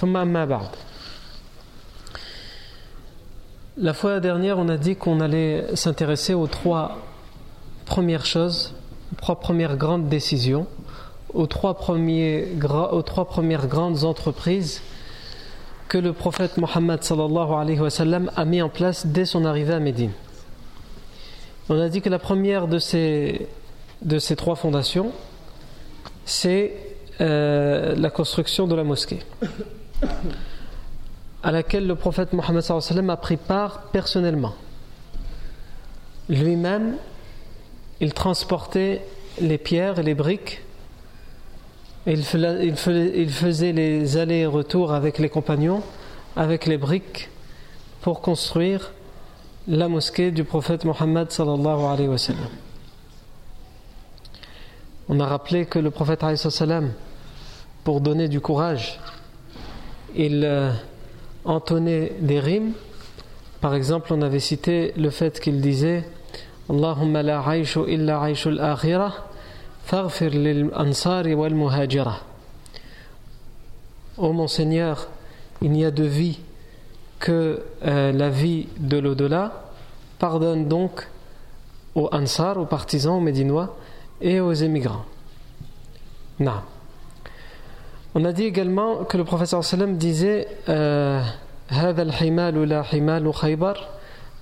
ثم أما بعد La fois dernière, on a dit qu'on allait s'intéresser aux trois premières choses, aux trois premières grandes décisions, aux trois, premiers, aux trois premières grandes entreprises que le prophète Mohammed sallallahu alayhi wa sallam a mis en place dès son arrivée à Médine. On a dit que la première de ces, de ces trois fondations, c'est euh, la construction de la mosquée, à laquelle le prophète Mohammed a pris part personnellement. Lui-même, il transportait les pierres et les briques il faisait les allers-retours avec les compagnons, avec les briques, pour construire la mosquée du prophète Mohammed. On a rappelé que le prophète pour donner du courage, il euh, entonnait des rimes. Par exemple, on avait cité le fait qu'il disait Allahumma la illa aishul akhirah Ô mon Seigneur, il n'y a de vie que euh, la vie de l'au-delà. Pardonne donc aux Ansar, aux partisans, aux Médinois et aux émigrants. Non. On a dit également que le professeur sallam disait هذا الحمال لا حمال خيبر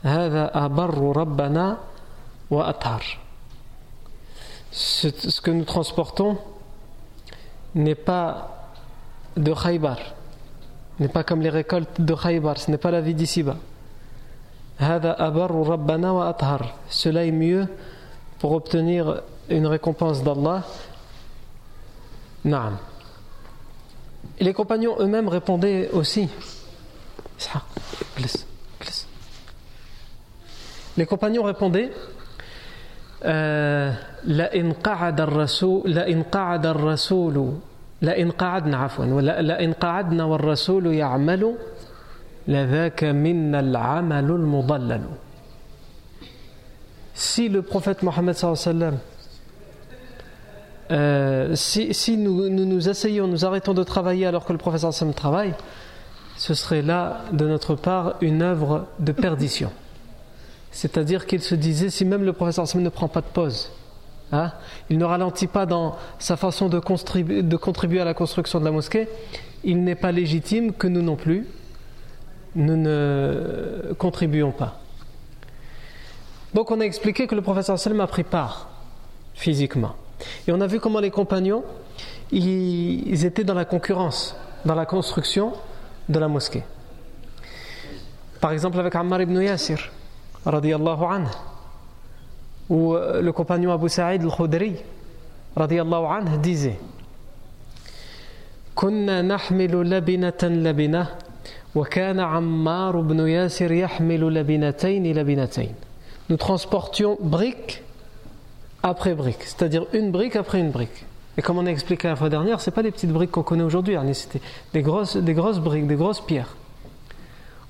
هذا أبر ربنا وأطهر ce, que nous transportons n'est pas de Khaybar, n'est pas comme les récoltes de Khaybar, ce n'est pas la vie d'ici-bas. Cela est mieux pour obtenir une récompense d'Allah. Naam. Et les compagnons eux-mêmes répondaient aussi. Les compagnons répondaient لئن قعد الرسول لئن قعد الرسول لئن قعدنا عفوا لئن قعدنا والرسول يعمل لذاك منا العمل المضلل Si le prophète Mohammed sallam euh, si, nous, nous, asseyons, nous arrêtons de travailler alors que le prophète sallam travaille, ce serait là de notre part une œuvre de perdition. C'est-à-dire qu'il se disait, si même le professeur ne prend pas de pause, hein, il ne ralentit pas dans sa façon de, contribuer à la construction de la mosquée, il n'est pas légitime que nous non plus, nous ne contribuons pas. Donc on a expliqué que le professeur Sallam a pris part physiquement. Et on a vu comment les compagnons, ils étaient dans la concurrence, dans la construction de la mosquée. Par exemple avec Ammar ibn Yasir radiallahu anhu, où le compagnon Abu Sa'id al-Khudri radiallahu anhu disait كنا نحمل لبنة لبنة وكان عمار بن ياسر يحمل لبنتين لبنتين Nous transportions brique après brique, c'est-à-dire une brique après une brique. Et comme on a expliqué la fois dernière, ce pas les petites briques qu'on connaît aujourd'hui, c'était des grosses, des grosses briques, des grosses pierres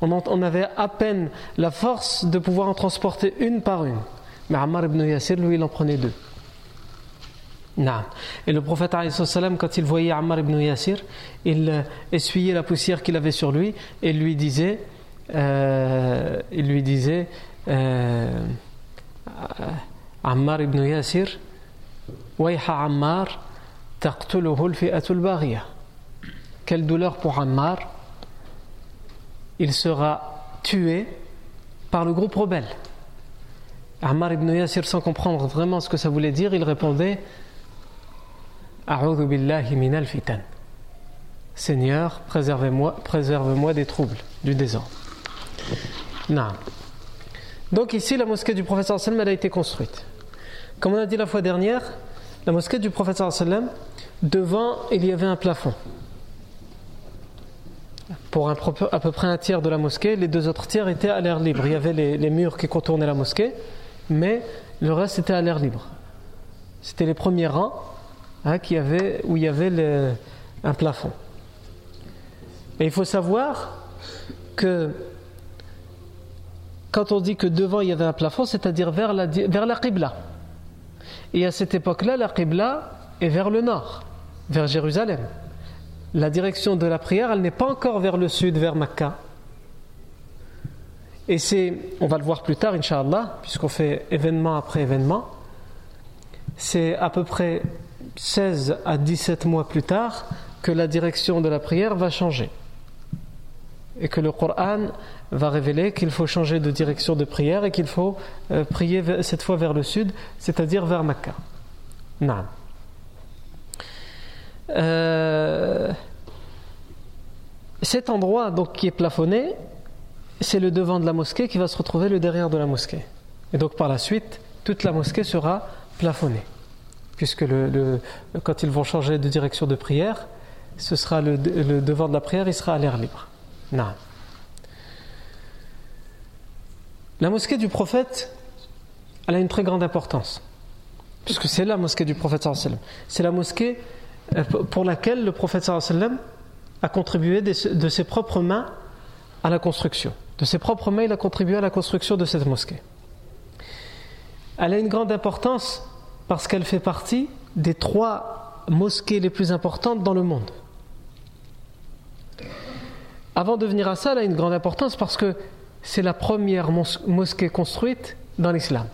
on avait à peine la force de pouvoir en transporter une par une. Mais Ammar ibn Yasir, lui, il en prenait deux. Et le prophète, quand il voyait Ammar ibn Yasir, il euh, essuyait la poussière qu'il avait sur lui et lui disait, euh, il lui disait, euh, Ammar ibn Yasir, Wayha Ammar, quelle douleur pour Ammar. Il sera tué par le groupe rebelle. Ammar ibn Yasir sans comprendre vraiment ce que ça voulait dire il répondait fitan Seigneur préserve-moi des troubles du désordre. Non. Donc ici la mosquée du prophète sallam a été construite. Comme on a dit la fois dernière la mosquée du prophète sallam devant il y avait un plafond. Pour à peu près un tiers de la mosquée les deux autres tiers étaient à l'air libre. Il y avait les, murs qui contournaient la mosquée mais le reste était à l'air libre. C'était les premiers rangs hein, qui avait, où il y avait un plafond. Et il faut savoir que quand on dit que devant il y avait un plafond c'est-à-dire vers la, vers la Qibla et à cette époque-là la Qibla est vers le nord vers Jérusalem. La direction de la prière, elle n'est pas encore vers le sud, vers Makkah. Et c'est, on va le voir plus tard, Inch'Allah, puisqu'on fait événement après événement, c'est à peu près 16 à 17 mois plus tard que la direction de la prière va changer. Et que le Coran va révéler qu'il faut changer de direction de prière et qu'il faut euh, prier cette fois vers le sud, c'est-à-dire vers Makkah. Non. Euh, cet endroit donc qui est plafonné, c'est le devant de la mosquée qui va se retrouver le derrière de la mosquée. Et donc par la suite, toute la mosquée sera plafonnée. Puisque quand ils vont changer de direction de prière, ce sera le, devant de la prière, il sera à l'air libre. La mosquée du prophète, elle a une très grande importance. Puisque c'est la mosquée du prophète. C'est la mosquée euh, pour laquelle le prophète sallam a contribué de ses propres mains à la construction. De ses propres mains, il a contribué à la construction de cette mosquée. Elle a une grande importance parce qu'elle fait partie des trois mosquées les plus importantes dans le monde. Avant de venir à ça, elle a une grande importance parce que c'est la première mosquée construite dans l'islam.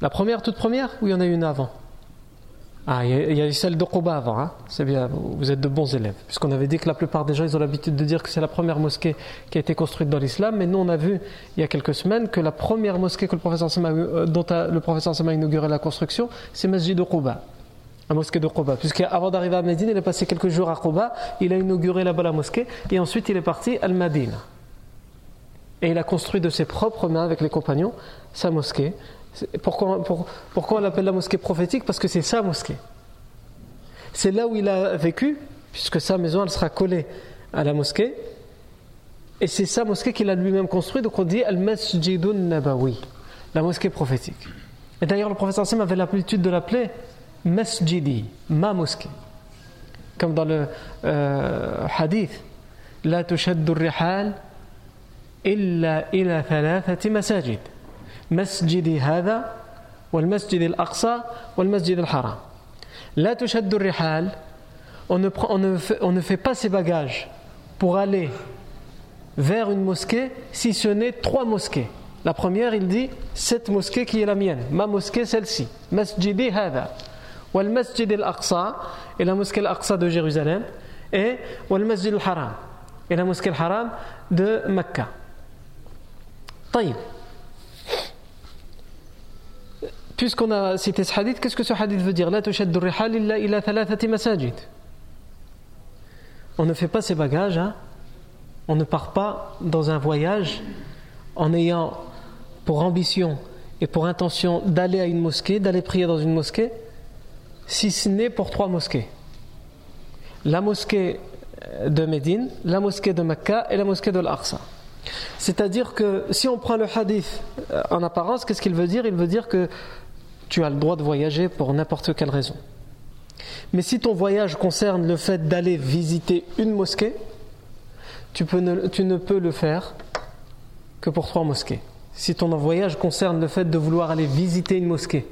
La première, toute première, ou il y en a une avant? Ah, il y, a celle de Quba avant, hein c'est bien, vous êtes de bons élèves. Puisqu'on avait dit que la plupart des gens, ils ont l'habitude de dire que c'est la première mosquée qui a été construite dans l'islam, mais nous on a vu il y a quelques semaines que la première mosquée euh, dont le professeur Sama a inauguré la construction, c'est Masjid de Quba, la mosquée de Quba. Puisqu'avant d'arriver à Médine, il est passé quelques jours à Quba, il a inauguré là-bas la mosquée, et ensuite il est parti à Al-Madine. Et il a construit de ses propres mains avec les compagnons sa mosquée, pourquoi, pourquoi on l'appelle la mosquée prophétique? Parce que c'est sa mosquée. C'est là où il a vécu, puisque sa maison elle sera collée à la mosquée. Et c'est sa mosquée qu'il a lui-même construite, donc on dit Al-Masjidun Nabawi, la mosquée prophétique. Et d'ailleurs, le professeur Sam avait l'habitude de l'appeler masjidi, ma mosquée. Comme dans le euh, hadith, la tushaddu rihal illa ila thalathati masajid. Masjidi hada, wal masjid al-aqsa, wal masjid al-haram. La tushaddu rihal, on ne, prend, on, ne fait, on ne fait pas ses bagages pour aller vers une mosquée si ce n'est trois mosquées. La première, il dit cette mosquée qui est la mienne, ma mosquée celle-ci, Masjidi Hada wal masjid al-aqsa et la mosquée al-aqsa de Jérusalem et wal masjid al-haram et la mosquée al-haram de Mecca طيب Puisqu'on a cité ce hadith, qu'est-ce que ce hadith veut dire On ne fait pas ses bagages, hein. on ne part pas dans un voyage en ayant pour ambition et pour intention d'aller à une mosquée, d'aller prier dans une mosquée, si ce n'est pour trois mosquées. La mosquée de Médine, la mosquée de Mecca et la mosquée de l'Aqsa. C'est-à-dire que si on prend le hadith euh, en apparence, qu'est-ce qu'il veut dire? Il veut dire que tu as le droit de voyager pour n'importe quelle raison. Mais si ton voyage concerne le fait d'aller visiter une mosquée, tu ne peux le faire que pour trois mosquées. Si ton voyage concerne le fait de vouloir aller visiter une mosquée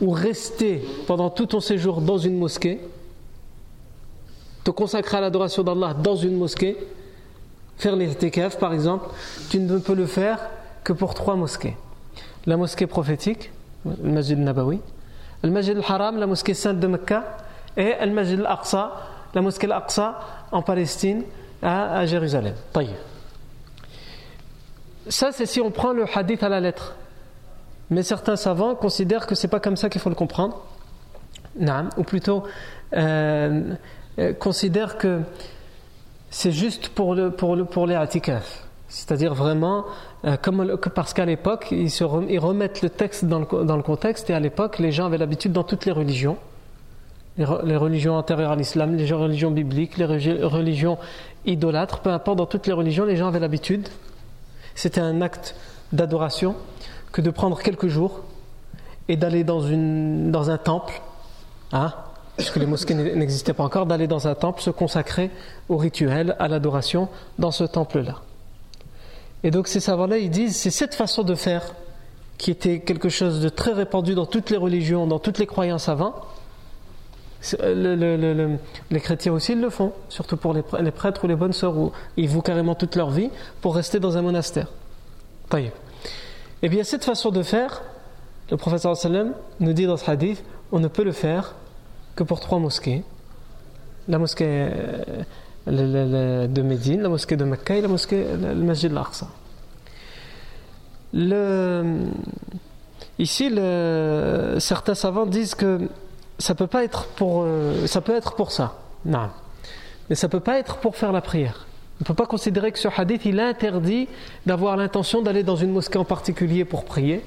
ou rester pendant tout ton séjour dans une mosquée, te consacrer à l'adoration d'Allah dans une mosquée, faire l'irtikaf par exemple, tu ne peux le faire que pour trois mosquées. La mosquée prophétique, le Masjid Nabawi, le Masjid al-Haram, la mosquée sainte de Mecca, et le Masjid al-Aqsa, la mosquée al-Aqsa en Palestine, à, Jérusalem. Ça, c'est si on prend le hadith à la lettre. Mais certains savants considèrent que c'est pas comme ça qu'il faut le comprendre. Non, ou plutôt euh, euh, considèrent que c'est juste pour, le, pour, le, pour les atikaf. C'est-à-dire vraiment, euh, parce qu'à l'époque, ils, ils, remettent le texte dans le, dans le contexte, et à l'époque, les gens avaient l'habitude dans toutes les religions, les, religions antérieures à l'islam, les religions bibliques, les religions idolâtres, peu importe, dans toutes les religions, les gens avaient l'habitude c'était un acte d'adoration que de prendre quelques jours et d'aller dans, dans un temple, hein, puisque les mosquées n'existaient pas encore, d'aller dans un temple, se consacrer au rituel, à l'adoration dans ce temple-là. Et donc ces savants-là, ils disent, c'est cette façon de faire qui était quelque chose de très répandu dans toutes les religions, dans toutes les croyances avant. Les chrétiens aussi le font, surtout pour les, prêtres ou les bonnes sœurs, où ils vouent carrément toute leur vie pour rester dans un monastère. Et eh bien, cette façon de faire, le professeur sallam nous dit dans ce hadith, on ne peut le faire que pour trois mosquées. La mosquée euh, de Médine, la mosquée de Mecca et la mosquée, le masjid al-Aqsa. Ici, certains savants disent que ça peut pas être pour, euh, ça peut ça, non. mais ça peut pas être pour faire la prière. On ne peut pas considérer que ce hadith il interdit d'avoir l'intention d'aller dans une mosquée en particulier pour prier.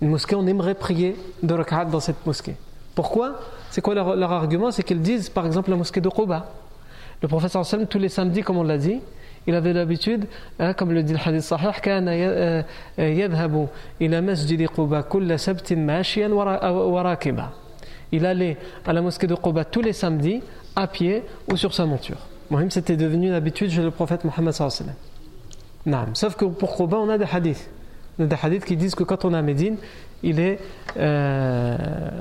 Une mosquée, on aimerait prier de rak'at dans cette mosquée. Pourquoi? C'est quoi leur, argument? C'est qu'ils disent par exemple la mosquée de Quba. Le professeur Sallam, tous les samedis, comme on l'a dit, il avait l'habitude, hein, comme le dit le hadith sahih, il allait à la mosquée de Quba tous les samedis à pied ou sur sa monture. Mohim, c'était devenu une habitude chez le prophète Mohammed Sauf que pour Quba, on a des hadiths. On a des hadiths qui disent que quand on est à Médine, il est euh,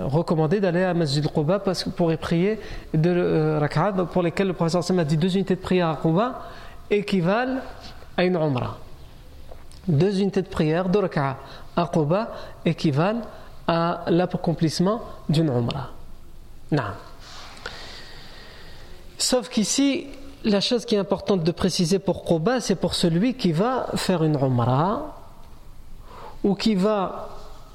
recommandé d'aller à Masjid Quba pour y prier de euh, pour lesquels le prophète a dit deux unités de prière à Quba équivalent à une umrah. Deux unités de prière de rak'at à Quba équivalent à l'accomplissement d'une umrah. Non. Sauf qu'ici, la chose qui est importante de préciser pour Quba, c'est pour celui qui va faire une umrah, ou qui va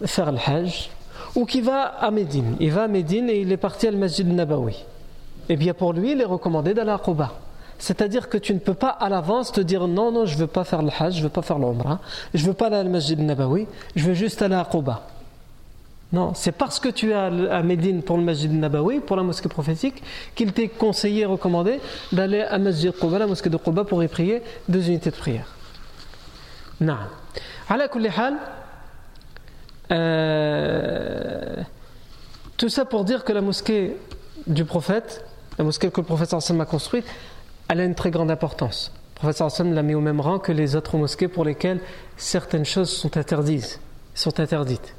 faire le hajj, ou qui va à Médine. Il va à Médine et il est parti à al Masjid Nabawi. Eh bien pour lui, il est recommandé d'aller à Quba. C'est-à-dire que tu ne peux pas à l'avance te dire non, non, je ne veux pas faire le hajj, je ne veux pas faire l'umrah, je ne veux pas aller à al Masjid Nabawi, je veux juste aller à Quba. Non, c'est parce que tu es à Médine pour le Masjid Nabawi, pour la mosquée prophétique, qu'il t'est conseillé, recommandé d'aller à Masjid Quba, la mosquée de Quba, pour y prier deux unités de prière. Non. Euh, tout ça pour dire que la mosquée du prophète, la mosquée que le prophète a construite, elle a une très grande importance. Le prophète l'a mis au même rang que les autres mosquées pour lesquelles certaines choses sont interdites. Sont interdites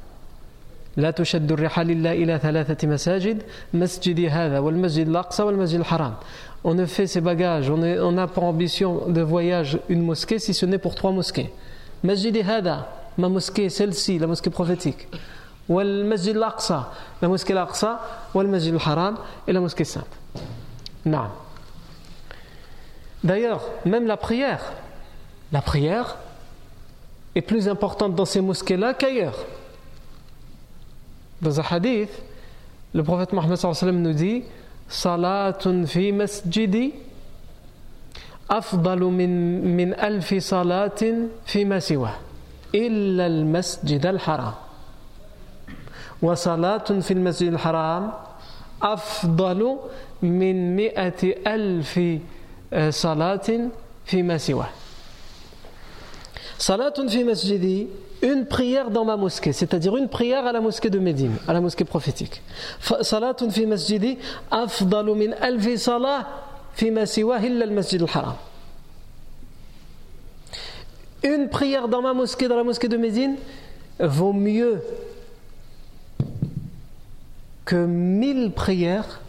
لا تشد الرحال إلا إلى ثلاثة مساجد مسجد هذا والمسجد الأقصى والمسجد الحرام On ne fait ses bagages, on, est, on a pour ambition de voyage une mosquée si ce n'est pour trois mosquées. Masjid Hada, ma mosquée, celle-ci, la mosquée prophétique. والمسجد الأقصى, la mosquée الأقصى والمسجد الحرام et la mosquée sainte. Non. D'ailleurs, même la prière, la prière est plus importante dans ces mosquées-là qu'ailleurs. Dans un hadith, le prophète Mohammed nous dit Salatun fi masjidi أفضل من من ألف صلاة فيما سواه إلا المسجد الحرام وصلاة في المسجد الحرام أفضل من مئة ألف صلاة فيما سواه Salatun fi masjidi, une prière dans ma mosquée, c'est-à-dire une prière à la mosquée de Médine, à la mosquée prophétique. Salatun fi masjidi, afdalu min alfi salah fi siwa illa al-masjid al-haram. Une prière dans ma mosquée, dans la mosquée de Médine, vaut mieux que mille prières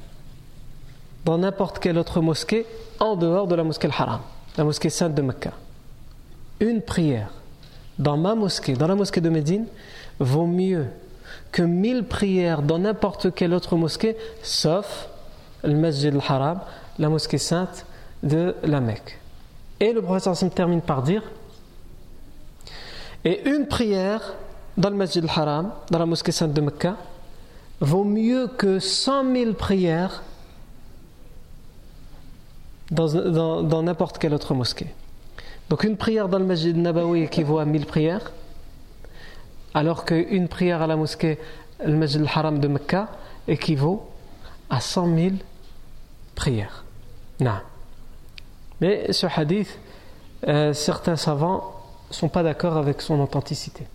dans n'importe quelle autre mosquée en dehors de la mosquée al-Haram, la mosquée sainte de Mecca. Une prière dans ma mosquée, dans la mosquée de Médine, vaut mieux que mille prières dans n'importe quelle autre mosquée, sauf le Masjid al-Haram, la mosquée sainte de la Mecque. Et le professeur se termine par dire Et une prière dans le Masjid al-Haram, dans la mosquée sainte de Mecca, vaut mieux que cent mille prières dans n'importe quelle autre mosquée. Donc une prière dans le Masjid Nabawi équivaut à mille prières, alors qu'une prière à la mosquée, le Masjid al-Haram de Mecca, équivaut à cent mille prières. Non. Mais ce hadith, euh, certains savants ne sont pas d'accord avec son authenticité.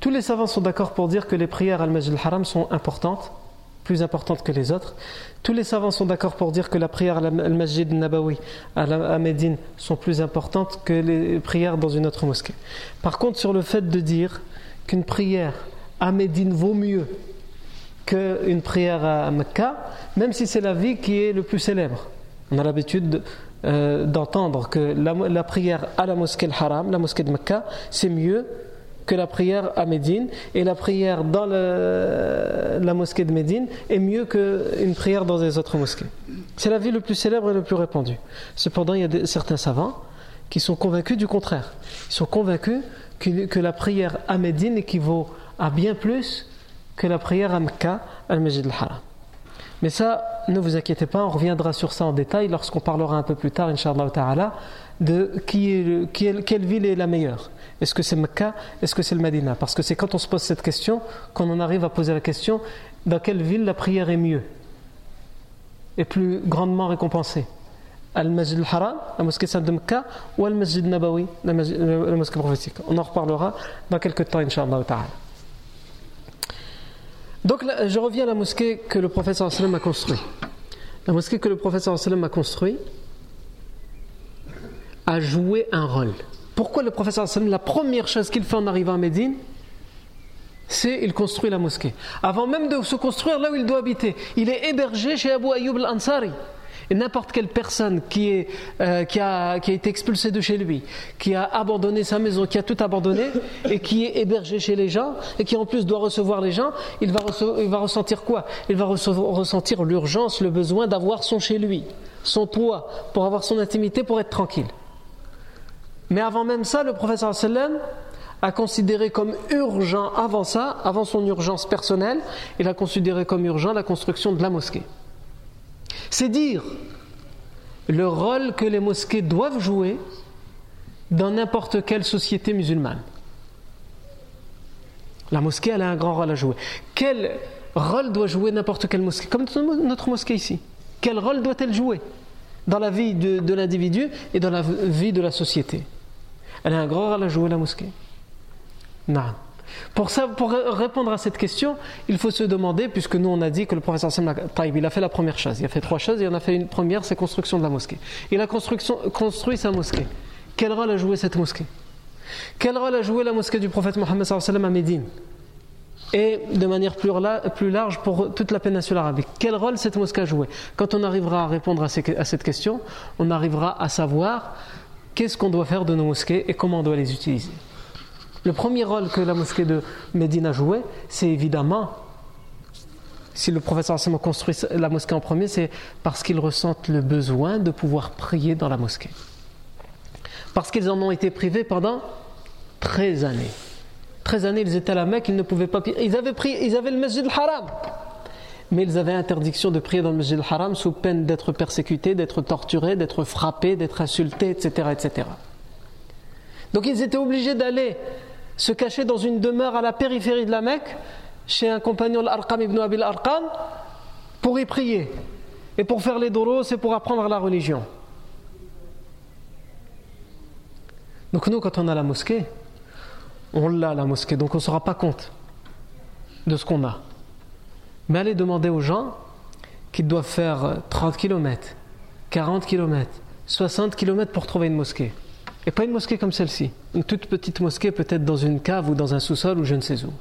Tous les savants sont d'accord pour dire que les prières al Masjid al-Haram sont importantes, plus importantes que les autres. Tous les savants sont d'accord pour dire que la prière al Masjid Nabawi à Médine sont plus importantes que les prières dans une autre mosquée. Par contre, sur le fait de dire qu'une prière à Médine vaut mieux qu'une prière à Mecca, même si c'est la vie qui est le plus célèbre. On a l'habitude euh, d'entendre que la, prière à la mosquée al-Haram, la mosquée de Mecca, c'est mieux que la prière à Médine, et la prière dans la mosquée de Médine est mieux qu'une prière dans les autres mosquées. C'est la vie le plus célèbre et le plus répandue. Cependant, il y a certains savants qui sont convaincus du contraire. Ils sont convaincus que, la prière à Médine équivaut à bien plus que la prière à Mecca, al-Majid al-Haram. Mais ça, ne vous inquiétez pas, on reviendra sur ça en détail lorsqu'on parlera un peu plus tard, Inch'Allah Ta'ala, de qui est, quelle ville est la meilleure. Est-ce que c'est Mecca? Est-ce que c'est le Medina Parce que c'est quand on se pose cette question qu'on en arrive à poser la question dans quelle ville la prière est mieux et plus grandement récompensée? Al-Masjid al-Haram, la mosquée sainte de Mecca, ou Al-Masjid Nabawi, la, mosquée prophétique? On en reparlera dans quelques temps, Inch'Allah. Donc je reviens à la mosquée que le prophète a construite. La mosquée que le prophète a construite a joué un rôle. Pourquoi le sallam, la première chose qu'il fait en arrivant à Médine, c'est il construit la mosquée. Avant même de se construire là où il doit habiter, il est hébergé chez Abu Ayyub al-Ansari. Et n'importe quelle personne qui, est, euh, qui, a, qui, a, été expulsée de chez lui, qui a abandonné sa maison, qui a tout abandonné, et qui est hébergé chez les gens, et qui en plus doit recevoir les gens, il va, il va ressentir quoi? Il va ressentir l'urgence, le besoin d'avoir son chez lui, son toit, pour avoir son intimité, pour être tranquille. Mais avant même ça, le professeur sallam a considéré comme urgent avant ça, avant son urgence personnelle, il a considéré comme urgent la construction de la mosquée. C'est dire le rôle que les mosquées doivent jouer dans n'importe quelle société musulmane. La mosquée, elle a un grand rôle à jouer. Quel rôle doit jouer n'importe quelle mosquée? Comme notre mosquée ici. Quel rôle doit-elle jouer dans la vie de, l'individu et dans la vie de la société? Elle a un grand rôle à jouer, la mosquée. Non. Pour, ça, pour répondre à cette question, il faut se demander, puisque nous on a dit que le professeur Sam il a fait la première chose, il a fait trois choses, il en a fait une première, c'est construction de la mosquée. Il a construit sa mosquée. Quel rôle a joué cette mosquée? Quel rôle a joué la mosquée du prophète Mohammed à Médine? Et de manière plus, large pour toute la péninsule arabique. Quel rôle cette mosquée a joué? Quand on arrivera à répondre à, à cette question, on arrivera à savoir qu'est-ce qu'on doit faire de nos mosquées et comment on doit les utiliser? Le premier rôle que la mosquée de Médine a joué, c'est évidemment, si le professeur a construit la mosquée en premier, c'est parce qu'ils ressentent le besoin de pouvoir prier dans la mosquée. Parce qu'ils en ont été privés pendant 13 années. 13 années, ils étaient à la Mecque, ils ne pouvaient pas prier. Ils avaient, ils avaient le Masjid al-Haram. Mais ils avaient interdiction de prier dans le Masjid al-Haram sous peine d'être persécutés, d'être torturés, d'être frappés, d'être insultés, etc., etc. Donc ils étaient obligés d'aller se cacher dans une demeure à la périphérie de la Mecque, chez un compagnon, l'Arqam ibn Abil Arqam, pour y prier. Et pour faire les doros et pour apprendre la religion. Donc nous, quand on a la mosquée, on l'a la mosquée, donc on ne se rend pas compte de ce qu'on a. Mais allez demander aux gens qui doivent faire 30 km, 40 km, 60 km pour trouver une mosquée. Et pas une mosquée comme celle-ci. Une toute petite mosquée, peut-être dans une cave ou dans un sous-sol ou je ne sais où.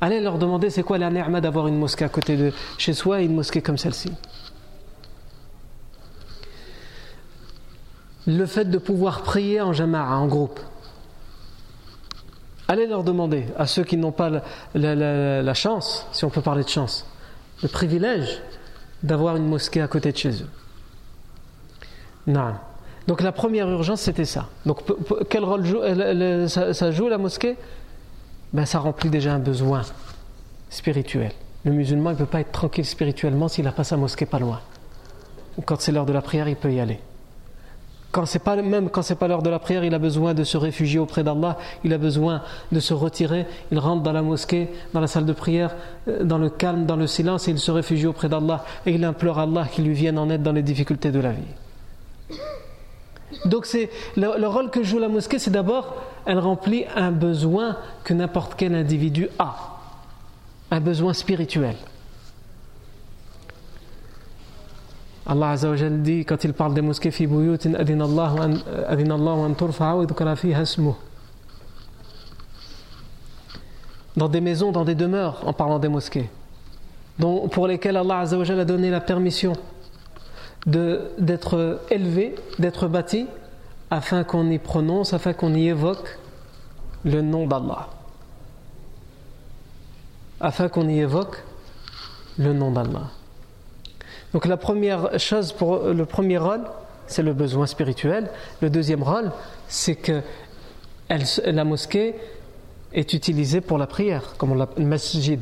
Allez leur demander c'est quoi la d'avoir une mosquée à côté de chez soi et une mosquée comme celle-ci? Le fait de pouvoir prier en jama'a, en groupe. Allez leur demander, à ceux qui n'ont pas la, chance, si on peut parler de chance, le privilège d'avoir une mosquée à côté de chez eux. Non. Donc la première urgence, c'était ça. Donc quel rôle ça, joue la mosquée? Ben, Ça remplit déjà un besoin spirituel. Le musulman ne peut pas être tranquille spirituellement s'il n'a pas sa mosquée pas loin. Quand c'est l'heure de la prière, il peut y aller. Quand c'est pas même quand c'est pas l'heure de la prière, il a besoin de se réfugier auprès d'Allah, il a besoin de se retirer, il rentre dans la mosquée, dans la salle de prière, euh, dans le calme, dans le silence et il se réfugie auprès d'Allah et il implore Allah qu'il lui vienne en aide dans les difficultés de la vie. Donc c'est le, le, rôle que joue la mosquée, c'est d'abord elle remplit un besoin que n'importe quel individu a, un besoin spirituel. Allah Azza wa dit quand il parle des mosquées. Dans des maisons, dans des demeures, en parlant des mosquées, pour lesquelles Allah Azza wa a donné la permission d'être élevé, d'être bâti, afin qu'on y prononce, afin qu'on y évoque le nom d'Allah. Afin qu'on y évoque le nom d'Allah. Donc la première chose, pour le premier rôle, c'est le besoin spirituel. Le deuxième rôle, c'est que la mosquée est utilisée pour la prière, comme on l'appelle masjid.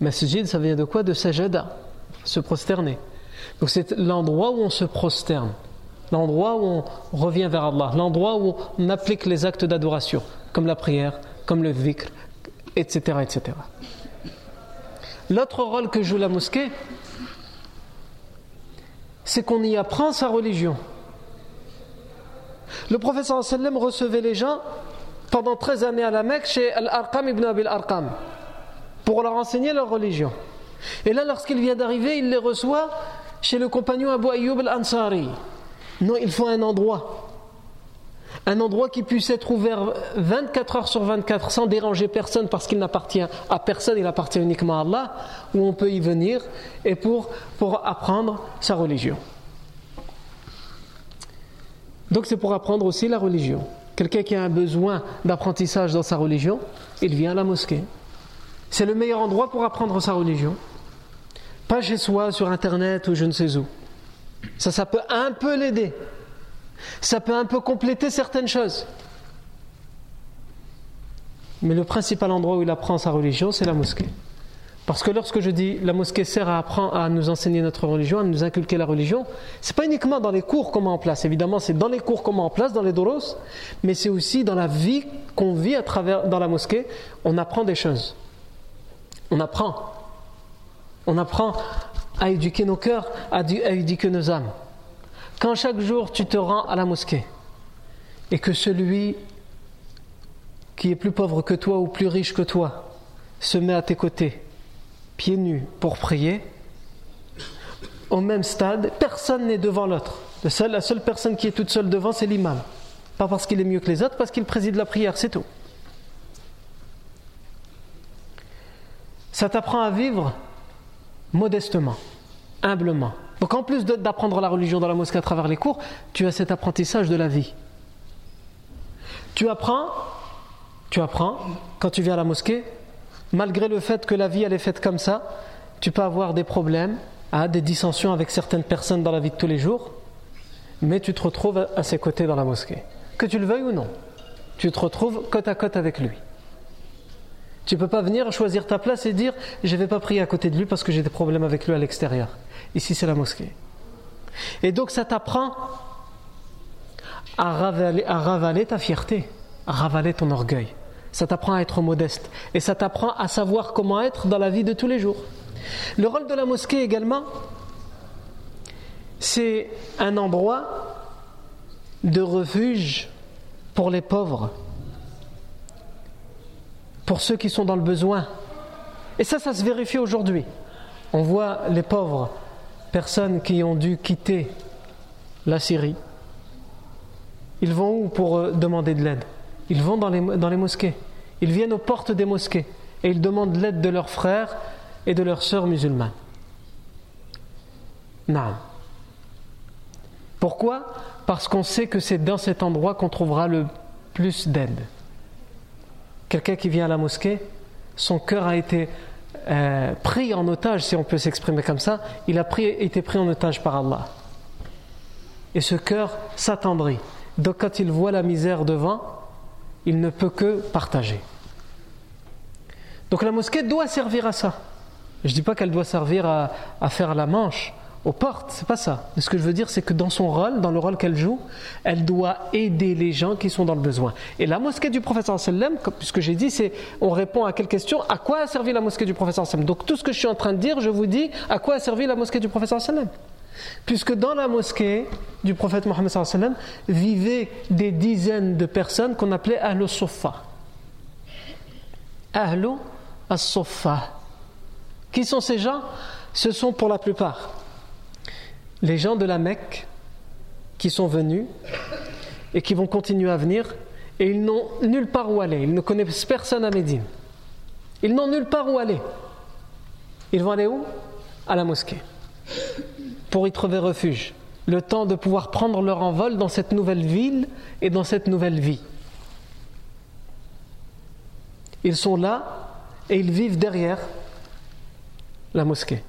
Masjid, ça vient de quoi? De sajada, se prosterner. Donc c'est l'endroit où on se prosterne, l'endroit où on revient vers Allah, l'endroit où on applique les actes d'adoration, comme la prière, comme le dhikr, etc. etc. L'autre rôle que joue la mosquée, c'est qu'on y apprend sa religion. Le professeur sallam recevait les gens pendant 13 années à la Mecque chez Al-Arqam ibn Abil Arqam pour leur enseigner leur religion. Et là, lorsqu'il vient d'arriver, il les reçoit chez le compagnon Abu Ayyub al-Ansari. Non, il faut un endroit un endroit qui puisse être ouvert 24 heures sur 24 sans déranger personne parce qu'il n'appartient à personne, il appartient uniquement à Allah, où on peut y venir et pour, apprendre sa religion. Donc c'est pour apprendre aussi la religion. Quelqu'un qui a un besoin d'apprentissage dans sa religion, il vient à la mosquée. C'est le meilleur endroit pour apprendre sa religion. Pas chez soi, sur Internet ou je ne sais où. Ça, ça peut un peu l'aider ça peut un peu compléter certaines choses. Mais le principal endroit où il apprend sa religion, c'est la mosquée. Parce que lorsque je dis la mosquée sert à, apprendre, à nous enseigner notre religion, à nous inculquer la religion, c'est pas uniquement dans les cours qu'on met en place. Évidemment, c'est dans les cours qu'on met en place, dans les doros, mais c'est aussi dans la vie qu'on vit à travers dans la mosquée. On apprend des choses. On apprend. On apprend à éduquer nos cœurs, à éduquer nos âmes. Quand chaque jour tu te rends à la mosquée et que celui qui est plus pauvre que toi ou plus riche que toi se met à tes côtés, pieds nus, pour prier, au même stade, personne n'est devant l'autre. La seule personne qui est toute seule devant, c'est l'imam. Pas parce qu'il est mieux que les autres, parce qu'il préside la prière, c'est tout. Ça t'apprend à vivre modestement, humblement. Donc en plus d'apprendre la religion dans la mosquée à travers les cours, tu as cet apprentissage de la vie. Tu apprends, tu apprends, quand tu viens à la mosquée, malgré le fait que la vie elle est faite comme ça, tu peux avoir des problèmes, hein, des dissensions avec certaines personnes dans la vie de tous les jours, mais tu te retrouves à ses côtés dans la mosquée. Que tu le veuilles ou non, tu te retrouves côte à côte avec lui. Tu ne peux pas venir choisir ta place et dire je vais pas prier à côté de lui parce que j'ai des problèmes avec lui à l'extérieur. Ici, c'est la mosquée. Et donc, ça t'apprend à ravaler, ta fierté, à ravaler ton orgueil. Ça t'apprend à être modeste. Et ça t'apprend à savoir comment être dans la vie de tous les jours. Le rôle de la mosquée également, c'est un endroit de refuge pour les pauvres, pour ceux qui sont dans le besoin. Et ça, ça se vérifie aujourd'hui. On voit les pauvres personnes qui ont dû quitter la Syrie, ils vont où pour euh, demander de l'aide? Ils vont dans les, dans les mosquées. Ils viennent aux portes des mosquées et ils demandent l'aide de leurs frères et de leurs sœurs musulmanes. Non. Pourquoi? Parce qu'on sait que c'est dans cet endroit qu'on trouvera le plus d'aide. Quelqu'un qui vient à la mosquée, son cœur a été euh, pris en otage, si on peut s'exprimer comme ça, il a été pris en otage par Allah. Et ce cœur s'attendrit. Donc quand il voit la misère devant, il ne peut que partager. Donc la mosquée doit servir à ça. Je ne dis pas qu'elle doit servir à, faire la manche aux portes, c'est pas ça. ce que je veux dire, c'est que dans son rôle, dans le rôle qu'elle joue, elle doit aider les gens qui sont dans le besoin. Et la mosquée du professeur sallam, puisque j'ai dit, c'est on répond à quelle question? À quoi a servi la mosquée du professeur sallam? Donc tout ce que je suis en train de dire, je vous dis à quoi a servi la mosquée du professeur sallam? Puisque dans la mosquée du prophète Mohammed sallam vivaient des dizaines de personnes qu'on appelait Ahlul Sofa. Ahlul Sofa. Qui sont ces gens? Ce sont pour la plupart les gens de la Mecque qui sont venus et qui vont continuer à venir et ils n'ont nulle part où aller. Ils ne connaissent personne à Médine. Ils n'ont nulle part où aller. Ils vont aller où? À la mosquée. Pour y trouver refuge. Le temps de pouvoir prendre leur envol dans cette nouvelle ville et dans cette nouvelle vie. Ils sont là et ils vivent derrière la mosquée.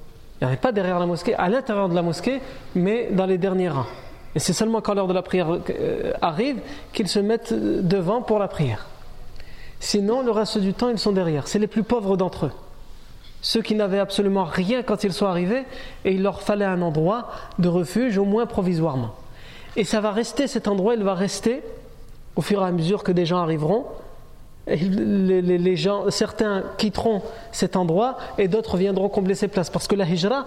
Pas derrière la mosquée, à l'intérieur de la mosquée, mais dans les derniers rangs. Et c'est seulement quand l'heure de la prière euh, arrive qu'ils se mettent devant pour la prière. Sinon, le reste du temps, ils sont derrière. C'est les plus pauvres d'entre eux. Ceux qui n'avaient absolument rien quand ils sont arrivés, et il leur fallait un endroit de refuge, au moins provisoirement. Et ça va rester, cet endroit, il va rester, au fur et à mesure que des gens arriveront, les, gens, certains quitteront cet endroit et d'autres viendront combler ces places. Parce que la hijra,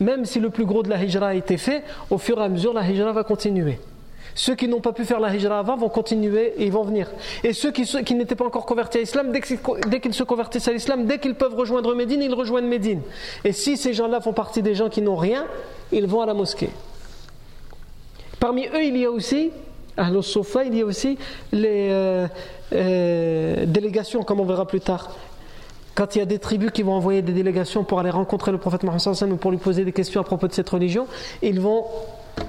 même si le plus gros de la hijra a été fait, au fur et à mesure, la hijra va continuer. Ceux qui n'ont pas pu faire la hijra avant vont continuer et ils vont venir. Et ceux qui, qui n'étaient pas encore convertis à l'islam, dès qu'ils se convertissent à l'islam, dès qu'ils peuvent rejoindre Médine, ils rejoignent Médine. Et si ces gens-là font partie des gens qui n'ont rien, ils vont à la mosquée. Parmi eux, il y a aussi Ahl Sofa, il y a aussi les euh, euh, délégations, comme on verra plus tard. Quand il y a des tribus qui vont envoyer des délégations pour aller rencontrer le prophète Mohammed ou pour lui poser des questions à propos de cette religion, ils vont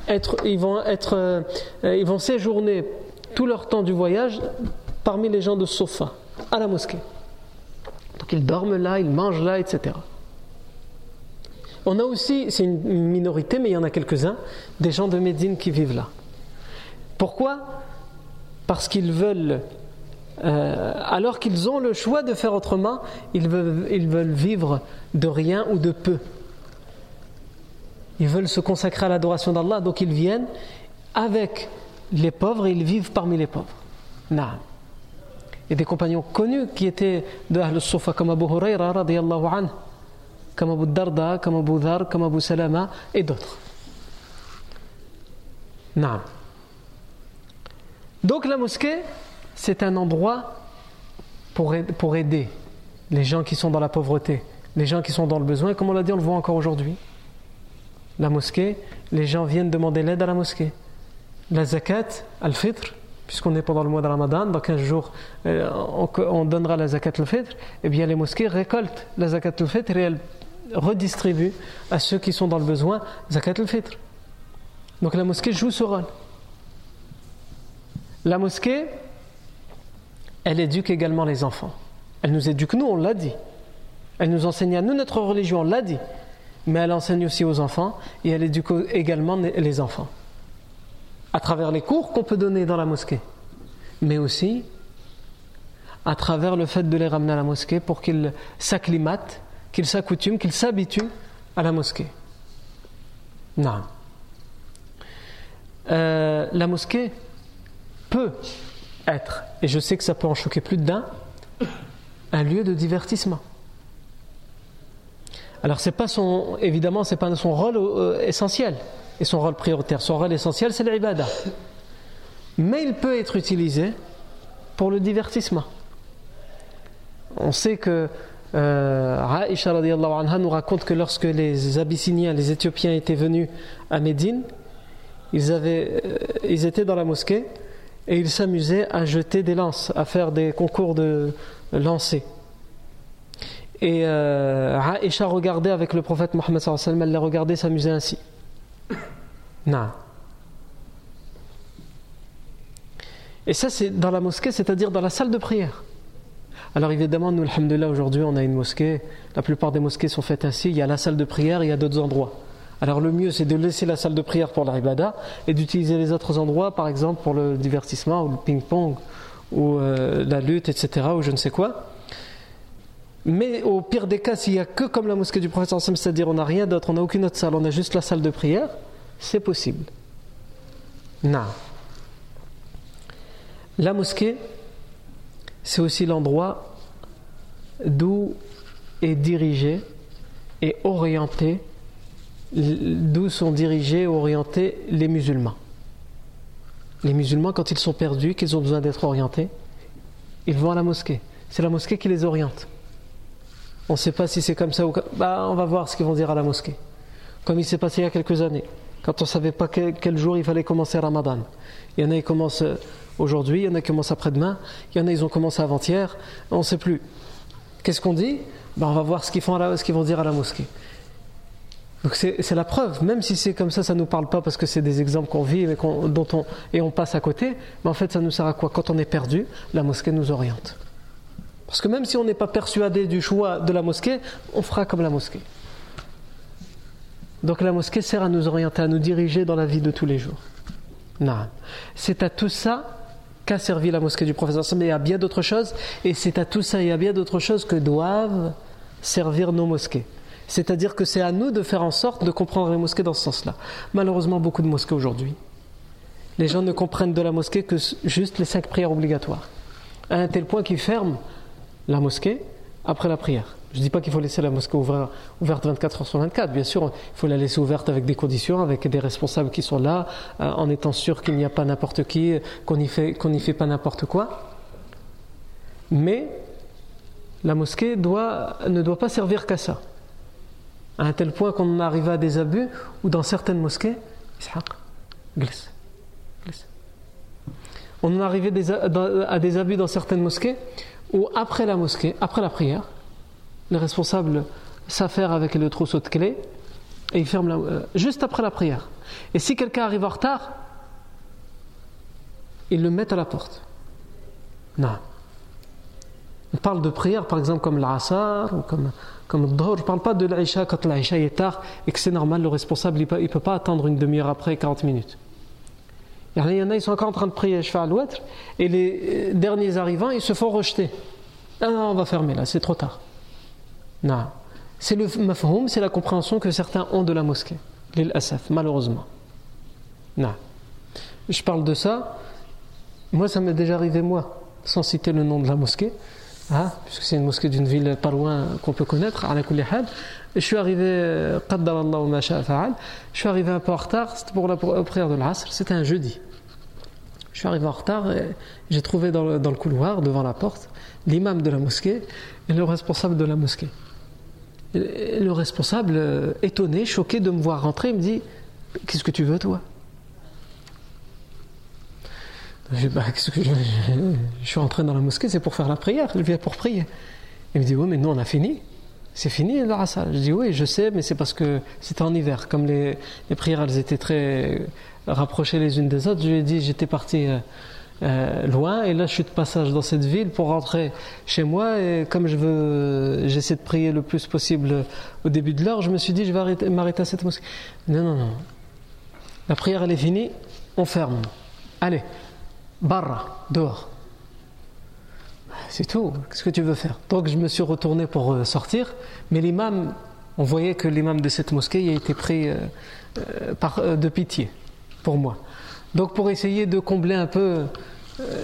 être, ils vont être, euh, ils vont séjourner tout leur temps du voyage parmi les gens de Sofa, à la mosquée. Donc ils dorment là, ils mangent là, etc. On a aussi, c'est une minorité, mais il y en a quelques-uns, des gens de Médine qui vivent là. Pourquoi? Parce qu'ils veulent, euh, alors qu'ils ont le choix de faire autrement, ils veulent, vivre de rien ou de peu. Ils veulent se consacrer à l'adoration d'Allah, donc ils viennent avec les pauvres et ils vivent parmi les pauvres. Naam. A des compagnons connus qui étaient de Ahl Sufa comme Abu Huraira anhu, comme Abu Darda, comme Abu Dhar, comme Abu Salama et d'autres. Naam. Donc la mosquée, c'est un endroit pour, aider les gens qui sont dans la pauvreté, les gens qui sont dans le besoin. comme on l'a dit, on le voit encore aujourd'hui. La mosquée, les gens viennent demander l'aide à la mosquée. La zakat, al-fitr, puisqu'on est pendant le mois de Ramadan, dans 15 jours, euh, on, donnera la zakat al-fitr, eh bien les mosquées récoltent la zakat al-fitr et elles redistribuent à ceux qui sont dans le besoin zakat al-fitr. Donc la mosquée joue ce rôle. La mosquée, elle éduque également les enfants. Elle nous éduque, nous, on l'a dit. Elle nous enseigne à nous notre religion, on l'a dit. Mais elle enseigne aussi aux enfants et elle éduque également les enfants. À travers les cours qu'on peut donner dans la mosquée. Mais aussi à travers le fait de les ramener à la mosquée pour qu'ils s'acclimatent, qu'ils s'accoutument, qu'ils s'habituent à la mosquée. Non. Euh, la mosquée, peut être, et je sais que ça peut en choquer plus d'un, un lieu de divertissement. Alors c'est pas son, évidemment, c'est pas son rôle euh, essentiel et son rôle prioritaire. Son rôle essentiel, c'est l'ibada. Mais il peut être utilisé pour le divertissement. On sait que euh, Aisha anha nous raconte que lorsque les Abyssiniens, les Éthiopiens étaient venus à Médine, ils, euh, ils étaient dans la mosquée et ils s'amusaient à jeter des lances, à faire des concours de lancer. Et euh, regardait avec le prophète Mohammed elle les regardait s'amuser ainsi. Et ça, c'est dans la mosquée, c'est-à-dire dans la salle de prière. Alors évidemment, nous, alhamdoulilah, aujourd'hui, on a une mosquée. La plupart des mosquées sont faites ainsi. Il y a la salle de prière il y a d'autres endroits. Alors le mieux, c'est de laisser la salle de prière pour la et d'utiliser les autres endroits, par exemple, pour le divertissement ou le ping-pong ou euh, la lutte, etc., ou je ne sais quoi. Mais au pire des cas, s'il n'y a que comme la mosquée du prophète, c'est-à-dire on n'a rien d'autre, on n'a aucune autre salle, on a juste la salle de prière, c'est possible. Non. La mosquée, c'est aussi l'endroit d'où est dirigé et orienté, d'où sont dirigés et orientés les musulmans. Les musulmans, quand ils sont perdus, qu'ils ont besoin d'être orientés, ils vont à la mosquée. C'est la mosquée qui les oriente. On ne sait pas si c'est comme ça ou bah, on va voir ce qu'ils vont dire à la mosquée. Comme il s'est passé il y a quelques années, quand on ne savait pas quel, jour il fallait commencer Ramadan. Il y en a qui commencent aujourd'hui, il y en a qui commencent après-demain, il y en a ils ont commencé avant-hier, on ne sait plus. Qu'est-ce qu'on dit? Bah, On va voir ce qu'ils, font ce qu'ils vont dire à la mosquée. Donc c'est, la preuve, même si c'est comme ça, ça ne nous parle pas parce que c'est des exemples qu'on vit et, dont on, et on passe à côté, mais en fait ça nous sert à quoi? Quand on est perdu, la mosquée nous oriente. Parce que même si on n'est pas persuadé du choix de la mosquée, on fera comme la mosquée. Donc la mosquée sert à nous orienter, à nous diriger dans la vie de tous les jours. C'est à tout ça qu'a servi la mosquée du professeur mais il y a bien d'autres choses, et c'est à tout ça, y a bien d'autres choses que doivent servir nos mosquées. C'est-à-dire que c'est à nous de faire en sorte de comprendre les mosquées dans ce sens-là. Malheureusement, beaucoup de mosquées aujourd'hui, les gens ne comprennent de la mosquée que juste les cinq prières obligatoires. À un tel point qu'ils ferment la mosquée après la prière. Je ne dis pas qu'il faut laisser la mosquée ouverte 24 heures sur 24. Bien sûr, il faut la laisser ouverte avec des conditions, avec des responsables qui sont là, euh, en étant sûr qu'il n'y a pas n'importe qui, qu'on n'y fait, qu'on fait pas n'importe quoi. Mais la mosquée doit, ne doit pas servir qu'à ça. À un tel point qu'on arrive à des abus où dans certaines mosquées, glisse, glisse. On en arrive à des abus dans certaines mosquées ou après la mosquée, après la prière, les responsables s'affairent avec le trousseau de clés et ils ferment euh, juste après la prière. Et si quelqu'un arrive en retard, ils le mettent à la porte. Non. On parle de prière, par exemple, comme l'Asar ou comme, comme le Je ne parle pas de l'Aïcha quand l'Aïcha est tard et que c'est normal, le responsable il ne peut, pas attendre une demi-heure après, 40 minutes. Il y en a, ils sont encore en train de prier à l'ouêtre et les euh, derniers arrivants, ils se font rejeter. Ah on va fermer là, c'est trop tard. Non. C'est le mafhoum, c'est la compréhension que certains ont de la mosquée. L'il asaf, malheureusement. Non. Je parle de ça. Moi, ça m'est déjà arrivé, moi, sans citer le nom de la mosquée, hein, puisque c'est une mosquée d'une ville pas loin qu'on peut connaître, à la je suis arrivé, je suis arrivé un peu en retard, c'était pour la prière de l'Asr, c'était un jeudi. Je suis arrivé en retard et j'ai trouvé dans le, couloir, devant la porte, l'imam de la mosquée et le responsable de la mosquée. le responsable, euh, étonné, choqué de me voir rentrer, il me dit Qu'est-ce que tu veux, toi? Je, bah, que je, je, suis rentré dans la mosquée, c'est pour faire la prière, je viens pour prier. Il me dit Oui, mais nous, on a fini. C'est fini le Je dis oui, je sais, mais c'est parce que c'était en hiver. Comme les, les, prières, elles étaient très rapprochées les unes des autres, je lui ai dit, j'étais parti euh, euh, loin, et là je suis de passage dans cette ville pour rentrer chez moi, et comme je veux, j'essaie de prier le plus possible au début de l'heure, je me suis dit, je vais m'arrêter à cette mosquée. Non, non, non. La prière, elle est finie, on ferme. Allez, barra, dehors. C'est tout. Qu'est-ce que tu veux faire? Donc je me suis retourné pour euh, sortir, mais l'imam, on voyait que l'imam de cette mosquée a été pris euh, euh, de pitié pour moi. Donc pour essayer de combler un peu,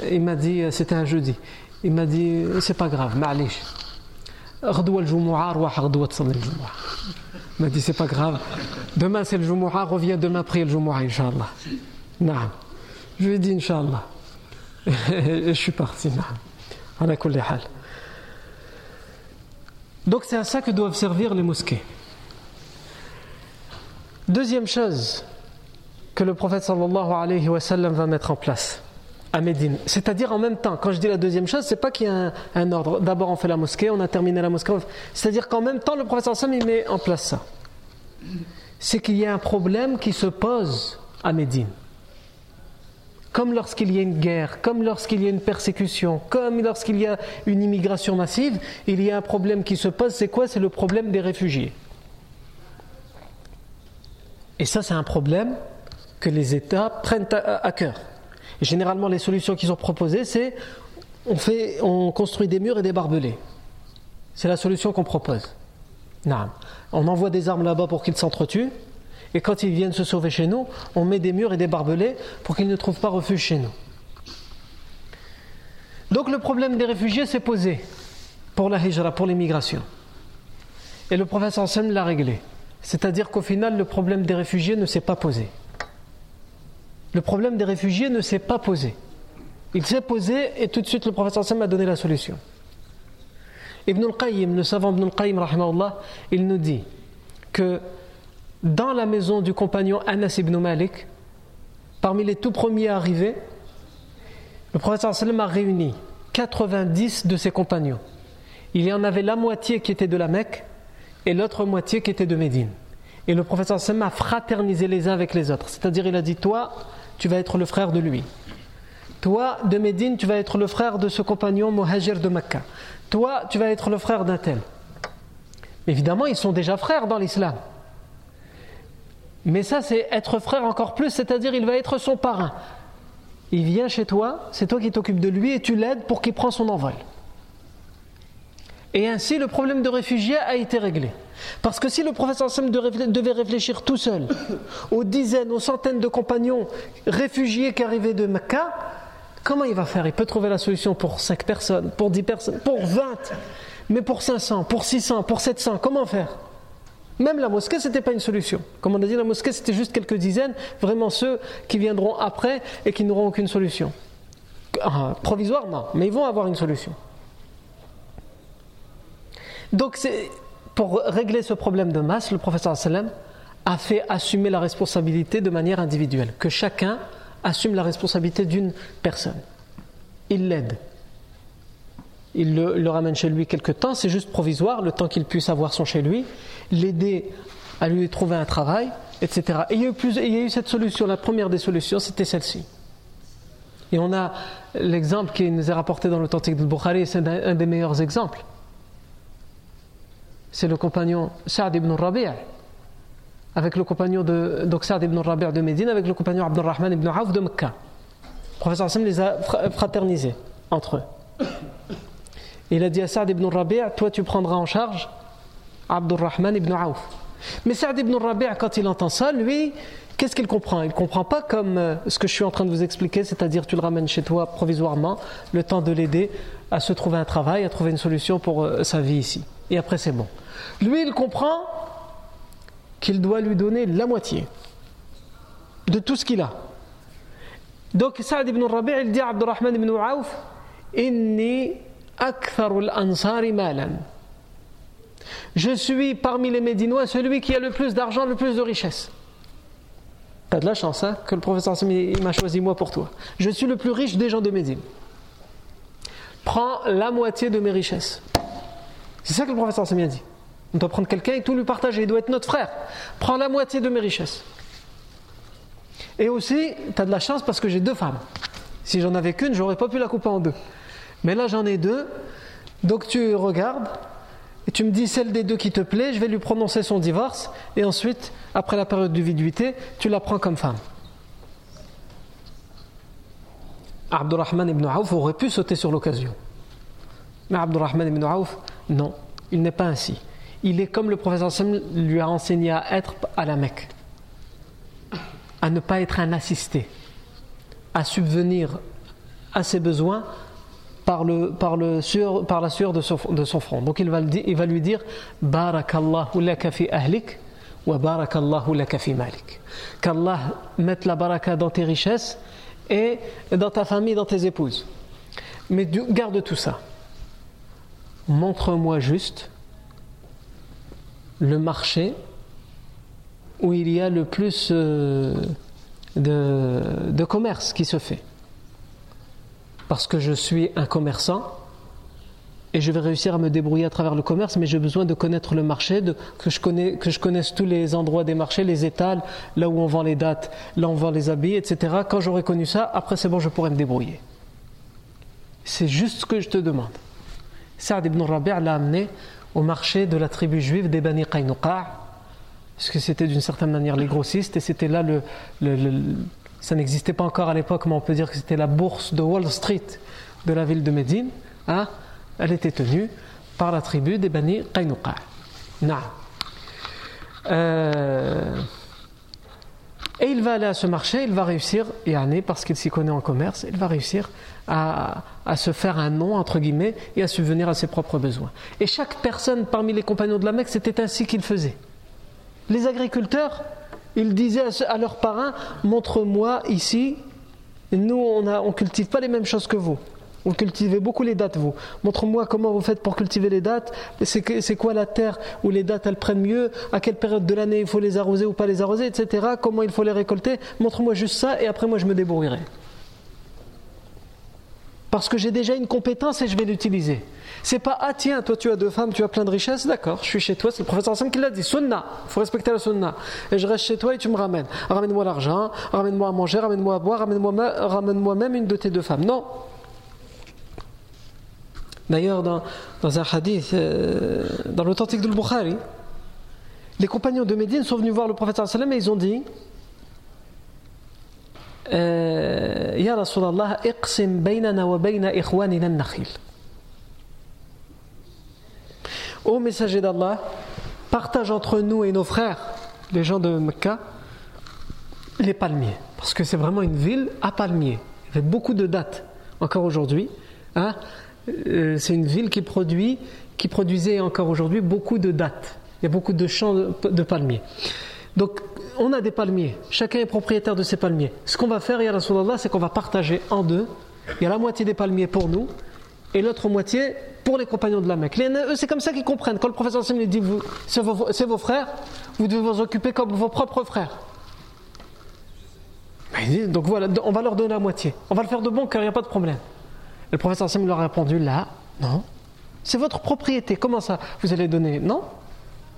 il m'a dit, c'était un jeudi, il m'a dit, c'est pas grave, ma'alish. Il m'a dit, c'est pas grave. Demain c'est le Jumu'ah, reviens demain prier le Jumu'ah, Inch'Allah. Je lui ai dit. Je suis parti. Donc c'est à ça que doivent servir les mosquées. Deuxième chose que le prophète sallallahu alayhi va mettre en place, à Médine. C'est-à-dire en même temps, quand je dis la deuxième chose, c'est pas qu'il y a un, ordre. D'abord on fait la mosquée, on a terminé la mosquée. C'est-à-dire qu'en même temps, le Sam il met en place ça. C'est qu'il y a un problème qui se pose à Médine. Comme lorsqu'il y a une guerre, comme lorsqu'il y a une persécution, comme lorsqu'il y a une immigration massive, il y a un problème qui se pose. C'est quoi? C'est le problème des réfugiés. Et ça, c'est un problème que les États prennent à cœur généralement, les solutions qu'ils ont proposées, c'est on, fait, on construit des murs et des barbelés. C'est la solution qu'on propose. Non. On envoie des armes là-bas pour qu'ils s'entretuent. Et quand ils viennent se sauver chez nous, on met des murs et des barbelés pour qu'ils ne trouvent pas refuge chez nous. Donc le problème des réfugiés s'est posé pour la hijra, pour l'immigration. Et le professeur Hassan l'a réglé. C'est-à-dire qu'au final, le problème des réfugiés ne s'est pas posé le problème des réfugiés ne s'est pas posé. Il s'est posé et tout de suite le professeur Sam a donné la solution. Ibn al-Qayyim, le savant Ibn al-Qayyim, il nous dit que dans la maison du compagnon Anas ibn Malik, parmi les tout premiers arrivés, le professeur sallam a réuni 90 de ses compagnons. Il y en avait la moitié qui était de la Mecque et l'autre moitié qui était de Médine. Et le professeur sallam a fraternisé les uns avec les autres. C'est-à-dire, il a dit Toi, tu vas être le frère de lui. Toi, de Médine, tu vas être le frère de ce compagnon Muhajir de Mecca. Toi, tu vas être le frère d'un tel. Évidemment, ils sont déjà frères dans l'islam. Mais ça, c'est être frère encore plus, c'est-à-dire il va être son parrain. Il vient chez toi, c'est toi qui t'occupes de lui et tu l'aides pour qu'il prenne son envol. Et ainsi, le problème de réfugiés a été réglé. Parce que si le professeur devait réfléchir tout seul aux dizaines, aux centaines de compagnons réfugiés qui arrivaient de Mecca, comment il va faire? Il peut trouver la solution pour 5 personnes, pour 10 personnes, pour 20, mais pour 500, pour 600, pour 700, comment faire? Même la mosquée, ce n'était pas une solution. Comme on a dit, la mosquée, c'était juste quelques dizaines, vraiment ceux qui viendront après et qui n'auront aucune solution. Ah, provisoirement, mais ils vont avoir une solution. Donc pour régler ce problème de masse, le professeur sallam a fait assumer la responsabilité de manière individuelle, que chacun assume la responsabilité d'une personne. Il l'aide. Il le, ramène chez lui quelque temps, c'est juste provisoire, le temps qu'il puisse avoir son chez lui, l'aider à lui trouver un travail, etc. Et il y a eu, plus, il y a eu cette solution, la première des solutions, c'était celle-ci. Et on a l'exemple qui nous est rapporté dans l'authentique de Bukhari, c'est un des meilleurs exemples c'est le compagnon Saad ibn Rabi' avec le compagnon de donc Saad ibn Rabi' de Médine avec le compagnon Abdurrahman ibn Auf de Mecca. Le professeur Hassan les a fraternisés entre eux. Il a dit à Saad ibn Rabi' toi tu prendras en charge Abdurrahman ibn Auf. Mais Saad ibn Rabi' quand il entend ça, lui, qu'est-ce qu'il comprend? Il ne comprend pas comme euh, ce que je suis en train de vous expliquer, c'est-à-dire tu le ramènes chez toi provisoirement, le temps de l'aider à se trouver un travail, à trouver une solution pour euh, sa vie ici. Et après c'est bon. Lui, il comprend qu'il doit lui donner la moitié de tout ce qu'il a. Donc Saad ibn Rabi' il dit à Abdurrahman ibn Auf Inni. Je suis parmi les Médinois celui qui a le plus d'argent, le plus de richesse. T'as de la chance hein, que le professeur m'a choisi moi pour toi. Je suis le plus riche des gens de Médine. Prends la moitié de mes richesses. C'est ça que le professeur bien dit. On doit prendre quelqu'un et tout lui partager. Il doit être notre frère. Prends la moitié de mes richesses. Et aussi, tu as de la chance parce que j'ai deux femmes. Si j'en avais qu'une, j'aurais pas pu la couper en deux. Mais là, j'en ai deux. Donc tu regardes et tu me dis celle des deux qui te plaît, je vais lui prononcer son divorce. Et ensuite, après la période de viduité, tu la prends comme femme. Abdurrahman ibn Auf aurait pu sauter sur l'occasion. Mais Abdurrahman ibn Auf, non, il n'est pas ainsi il est comme le professeur Sam lui a enseigné à être à la Mecque, à ne pas être un assisté, à subvenir à ses besoins par, le, par, la sueur de son, front. Donc il va, il va lui dire Barakallahu laka fi ahlik wa barakallahu laka fi malik. Qu'Allah mette la baraka dans tes richesses et dans ta famille, dans tes épouses. Mais garde tout ça. Montre-moi juste le marché où il y a le plus euh, de, commerce qui se fait. Parce que je suis un commerçant et je vais réussir à me débrouiller à travers le commerce, mais j'ai besoin de connaître le marché, que, je connais, connaisse tous les endroits des marchés, les étals, là où on vend les dates, là où on vend les habits, etc. Quand j'aurai connu ça, après c'est bon, je pourrai me débrouiller. C'est juste ce que je te demande. Saad ibn Rabi' l'a amené au marché de la tribu juive des Bani Qaynuqa, parce que c'était d'une certaine manière les grossistes, et c'était là le, ça n'existait pas encore à l'époque, mais on peut dire que c'était la bourse de Wall Street de la ville de Médine. Hein. Elle était tenue par la tribu des Bani Qaynuqa. Euh, et il va aller à ce marché, il va réussir, et année parce qu'il s'y connaît en commerce, il va réussir à, se faire un nom, entre guillemets, et à subvenir à ses propres besoins. Et chaque personne parmi les compagnons de la Mecque, c'était ainsi qu'il faisait. Les agriculteurs, ils disaient à leurs parrains Montre-moi ici, nous on ne cultive pas les mêmes choses que vous. On cultivait beaucoup les dates, vous. Montre-moi comment vous faites pour cultiver les dates. C'est quoi la terre où les dates elles prennent mieux? À quelle période de l'année il faut les arroser ou pas les arroser, etc. Comment il faut les récolter? Montre-moi juste ça et après moi je me débrouillerai. Parce que j'ai déjà une compétence et je vais l'utiliser. C'est pas ah tiens, toi tu as deux femmes, tu as plein de richesses, d'accord, je suis chez toi, c'est le professeur Hassan qui l'a dit, sunna, faut respecter la sunna. Et je reste chez toi et tu me ramènes. Ramène-moi l'argent, ramène-moi à manger, ramène-moi à boire, ramène-moi ramène même une de tes deux femmes. Non, D'ailleurs, dans, un hadith, euh, dans l'authentique de Bukhari, les compagnons de Médine sont venus voir le prophète sallam et ils ont dit iqsim baynana wa bayna ikhwanina nakhil. Ô messager d'Allah, partage entre nous et nos frères, les gens de Mecca, les palmiers. Parce que c'est vraiment une ville à palmiers. Il y avait beaucoup de dates encore aujourd'hui. Hein euh, c'est une ville qui produit, qui produisait encore aujourd'hui beaucoup de dattes. Il y a beaucoup de champs de, palmiers. Donc, on a des palmiers. Chacun est propriétaire de ses palmiers. Ce qu'on va faire, Ya Rasulallah, c'est qu'on va partager en deux. Il y a la moitié des palmiers pour nous et l'autre moitié pour les compagnons de la Mecque. Eux, c'est comme ça qu'ils comprennent. Quand le professeur Sim dit c'est vos, frères, vous devez vous occuper comme vos propres frères. Donc voilà, on va leur donner la moitié. On va le faire de bon cœur, il n'y a pas de problème le professeur Sam leur a répondu là, non. C'est votre propriété. Comment ça Vous allez donner? Non.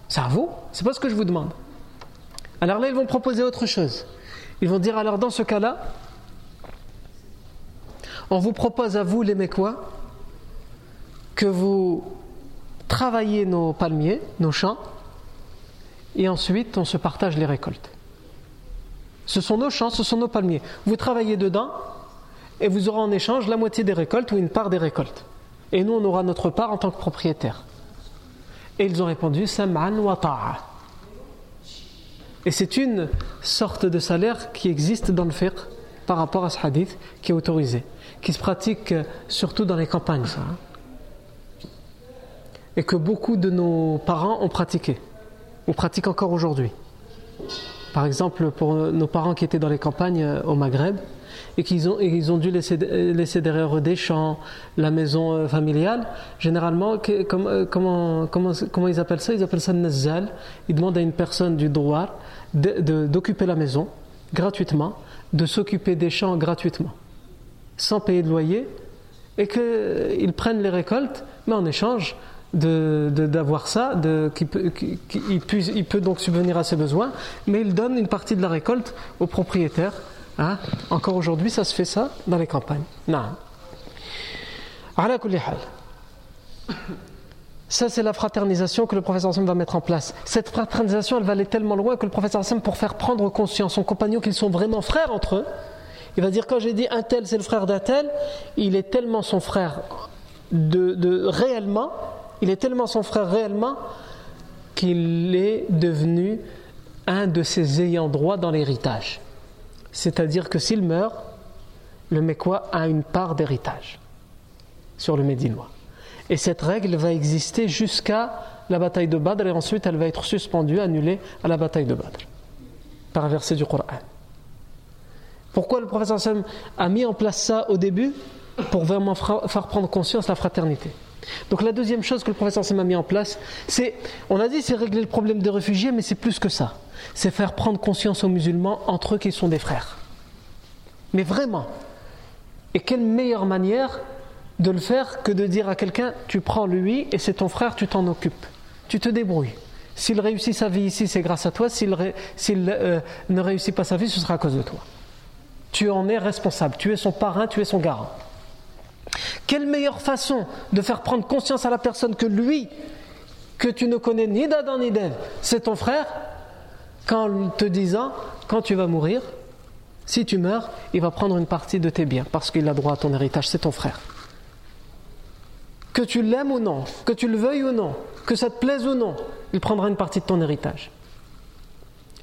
C'est à vous. C'est pas ce que je vous demande. Alors là, ils vont proposer autre chose. Ils vont dire alors dans ce cas-là, on vous propose à vous les Mécois que vous travaillez nos palmiers, nos champs, et ensuite on se partage les récoltes. Ce sont nos champs, ce sont nos palmiers. Vous travaillez dedans, et vous aurez en échange la moitié des récoltes ou une part des récoltes. Et nous, on aura notre part en tant que propriétaire. Et ils ont répondu Sam'an wa ta'a. Et c'est une sorte de salaire qui existe dans le fiqh par rapport à ce hadith qui est autorisé, qui se pratique surtout dans les campagnes. Hein. Et que beaucoup de nos parents ont pratiqué, ou pratiquent encore aujourd'hui. Par exemple, pour nos parents qui étaient dans les campagnes euh, au Maghreb, et qu'ils ont, ils ont dû laisser, laisser derrière eux des champs, la maison euh, familiale, généralement, euh, comment, comment, comment, ils appellent ça? Ils appellent ça nazal. Ils demandent à une personne du droit d'occuper la maison gratuitement, de s'occuper des champs gratuitement, sans payer de loyer, et qu'ils prennent les récoltes, mais en échange, d'avoir ça, de, peut, il, peut, il, peut, donc subvenir à ses besoins, mais il donne une partie de la récolte au propriétaire Hein? Encore aujourd'hui, ça se fait ça dans les campagnes. Non. Ça, c'est la fraternisation que le professeur Hassan va mettre en place. Cette fraternisation, elle va aller tellement loin que le professeur Hassan, pour faire prendre conscience aux compagnons qu'ils sont vraiment frères entre eux, il va dire quand j'ai dit un tel, c'est le frère d'un tel, il est tellement son frère réellement, il est tellement son frère réellement qu'il est devenu un de ses ayants droit dans l'héritage. C'est-à-dire que s'il meurt, le Mécois a une part d'héritage sur le Médinois. Et cette règle va exister jusqu'à la bataille de Badr et ensuite elle va être suspendue, annulée à la bataille de Badr par un verset du Coran. Pourquoi le professeur Sam a mis en place ça au début? Pour vraiment faire prendre conscience la fraternité. Donc la deuxième chose que le professeur Sam a mis en place, c'est, on a dit c'est régler le problème des réfugiés, mais c'est plus que ça c'est faire prendre conscience aux musulmans entre eux qu'ils sont des frères. Mais vraiment, Et quelle meilleure manière de le faire que de dire à quelqu'un tu prends lui et c'est ton frère, tu t'en occupes. Tu te débrouilles. S'il réussit sa vie ici, c'est grâce à toi. S'il euh, ne réussit pas sa vie, ce sera à cause de toi. Tu en es responsable. Tu es son parrain, tu es son garant. Quelle meilleure façon de faire prendre conscience à la personne que lui, que tu ne connais ni d'Adam ni d'Ève, c'est ton frère, qu'en te disant, quand tu vas mourir, si tu meurs, il va prendre une partie de tes biens parce qu'il a droit à ton héritage, c'est ton frère. Que tu l'aimes ou non, que tu le veuilles ou non, que ça te plaise ou non, il prendra une partie de ton héritage.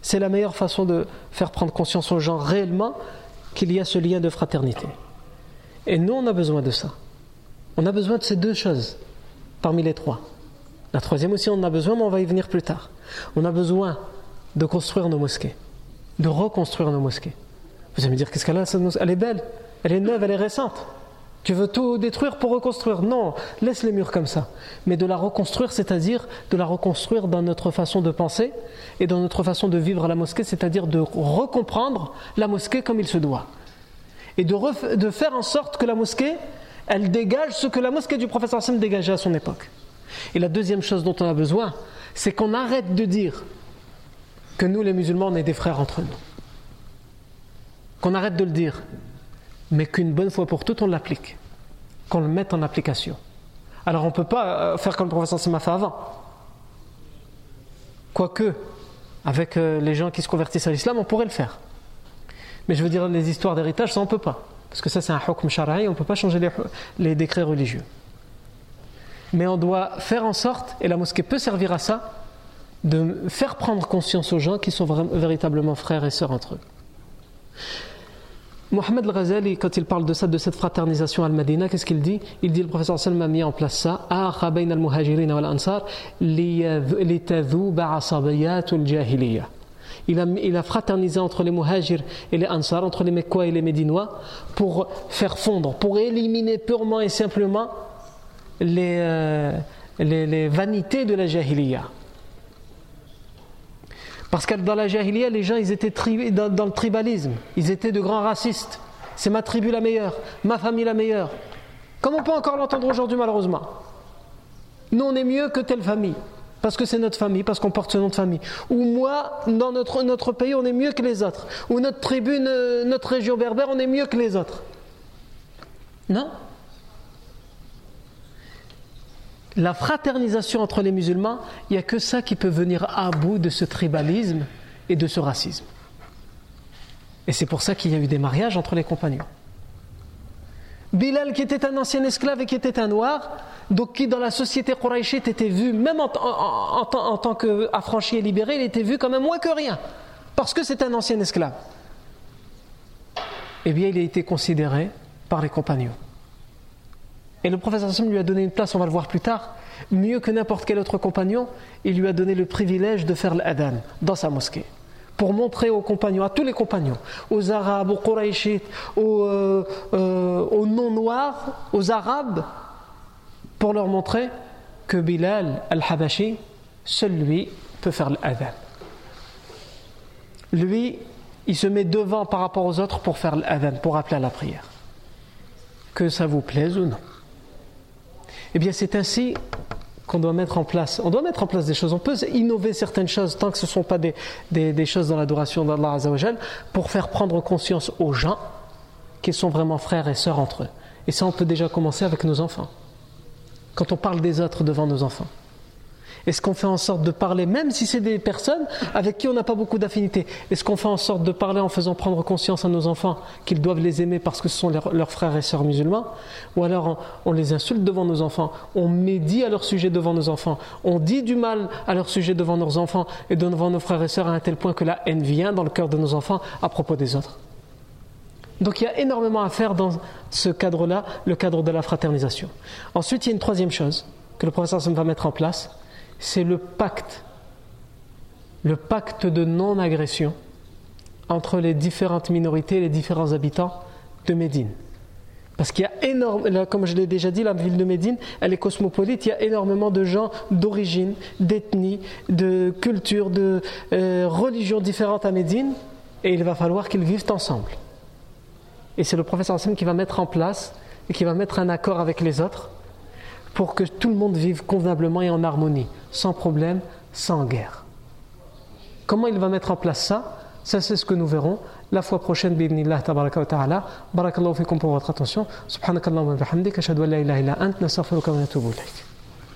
C'est la meilleure façon de faire prendre conscience aux gens réellement qu'il y a ce lien de fraternité. Et nous, on a besoin de ça. On a besoin de ces deux choses parmi les trois. La troisième aussi, on en a besoin, mais on va y venir plus tard. On a besoin de construire nos mosquées, de reconstruire nos mosquées. Vous allez me dire, qu'est-ce qu'elle a Elle est belle, elle est neuve, elle est récente. Tu veux tout détruire pour reconstruire? Non, laisse les murs comme ça. Mais de la reconstruire, c'est-à-dire de la reconstruire dans notre façon de penser et dans notre façon de vivre la mosquée, c'est-à-dire de recomprendre la mosquée comme il se doit. Et de, faire en sorte que la mosquée, elle dégage ce que la mosquée du professeur Hassan dégageait à son époque. Et la deuxième chose dont on a besoin, c'est qu'on arrête de dire que nous, les musulmans, on est des frères entre nous. Qu'on arrête de le dire, mais qu'une bonne fois pour toutes, on l'applique. Qu'on le mette en application. Alors on ne peut pas euh, faire comme le professeur Sima fait avant. Quoique, avec euh, les gens qui se convertissent à l'islam, on pourrait le faire. Mais je veux dire, les histoires d'héritage, ça on ne peut pas. Parce que ça, c'est un hukm shara'i, on ne peut pas changer les décrets religieux. Mais on doit faire en sorte, et la mosquée peut servir à ça, de faire prendre conscience aux gens qui sont véritablement frères et sœurs entre eux. Mohamed al-Ghazali, quand il parle de ça, de cette fraternisation al-Madina, qu'est-ce qu'il dit? Il dit le professeur Sallam a mis en place ça. Il a, il a fraternisé entre les muhajirs et les ansar, entre les mekwa et les médinois, pour faire fondre, pour éliminer purement et simplement les, euh, les, les vanités de la jahiliya. Parce que dans la jahiliya, les gens ils étaient dans, le tribalisme, ils étaient de grands racistes. C'est ma tribu la meilleure, ma famille la meilleure. Comme on peut encore l'entendre aujourd'hui malheureusement. Nous on est mieux que telle famille, parce que c'est notre famille, parce qu'on porte ce nom de famille. Ou moi, dans notre, notre pays, on est mieux que les autres. Ou notre tribu, notre région berbère, on est mieux que les autres. Non? La fraternisation entre les musulmans, il n'y a que ça qui peut venir à bout de ce tribalisme et de ce racisme. Et c'est pour ça qu'il y a eu des mariages entre les compagnons. Bilal, qui était un ancien esclave et qui était un noir, donc qui dans la société quraïchite était vu, même en, tant qu'affranchi et libéré, il était vu quand même moins que rien, parce que c'est un ancien esclave. Eh bien, il a été considéré par les compagnons et le professeur lui a donné une place, on va le voir plus tard, mieux que n'importe quel autre compagnon, il lui a donné le privilège de faire l'adhan dans sa mosquée. Pour montrer aux compagnons, à tous les compagnons, aux Arabes, aux Quraishites, aux, euh, euh, aux non-noirs, aux Arabes, pour leur montrer que Bilal al-Habashi, seul lui, peut faire l'adhan. Lui, il se met devant par rapport aux autres pour faire l'adhan, pour appeler à la prière. Que ça vous plaise ou non. Eh bien, c'est ainsi qu'on doit mettre en place. On doit mettre en place des choses. On peut innover certaines choses tant que ce ne sont pas des, des, choses dans l'adoration d'Allah Azzawajal pour faire prendre conscience aux gens qu'ils sont vraiment frères et sœurs entre eux. Et ça, on peut déjà commencer avec nos enfants. Quand on parle des autres devant nos enfants. Est-ce qu'on fait en sorte de parler, même si c'est des personnes avec qui on n'a pas beaucoup d'affinité Est-ce qu'on fait en sorte de parler en faisant prendre conscience à nos enfants qu'ils doivent les aimer parce que ce sont leurs frères et sœurs musulmans? Ou alors on, les insulte devant nos enfants, on médit à leur sujet devant nos enfants, on dit du mal à leur sujet devant nos enfants et devant nos frères et sœurs à un tel point que la haine vient dans le cœur de nos enfants à propos des autres? Donc il y a énormément à faire dans ce cadre-là, le cadre de la fraternisation. Ensuite, il y a une troisième chose que le professeur va mettre en place, c'est le pacte, le pacte de non-agression entre les différentes minorités et les différents habitants de Médine. Parce qu'il y a énormément, comme je l'ai déjà dit, la ville de Médine, elle est cosmopolite, il y a énormément de gens d'origine, d'ethnie, de culture, de euh, religions différentes à Médine, et il va falloir qu'ils vivent ensemble. Et c'est le professeur qui va mettre en place et qui va mettre un accord avec les autres pour que tout le monde vive convenablement et en harmonie, sans problème, sans guerre. Comment il va mettre en place ça? Ça, c'est ce que nous verrons la fois prochaine. Bidnillah tabaraka wa ta'ala. Barakallahu fikum pour votre attention. Subhanakallahu wa bihamdik. Ashhadu an la ilaha illa.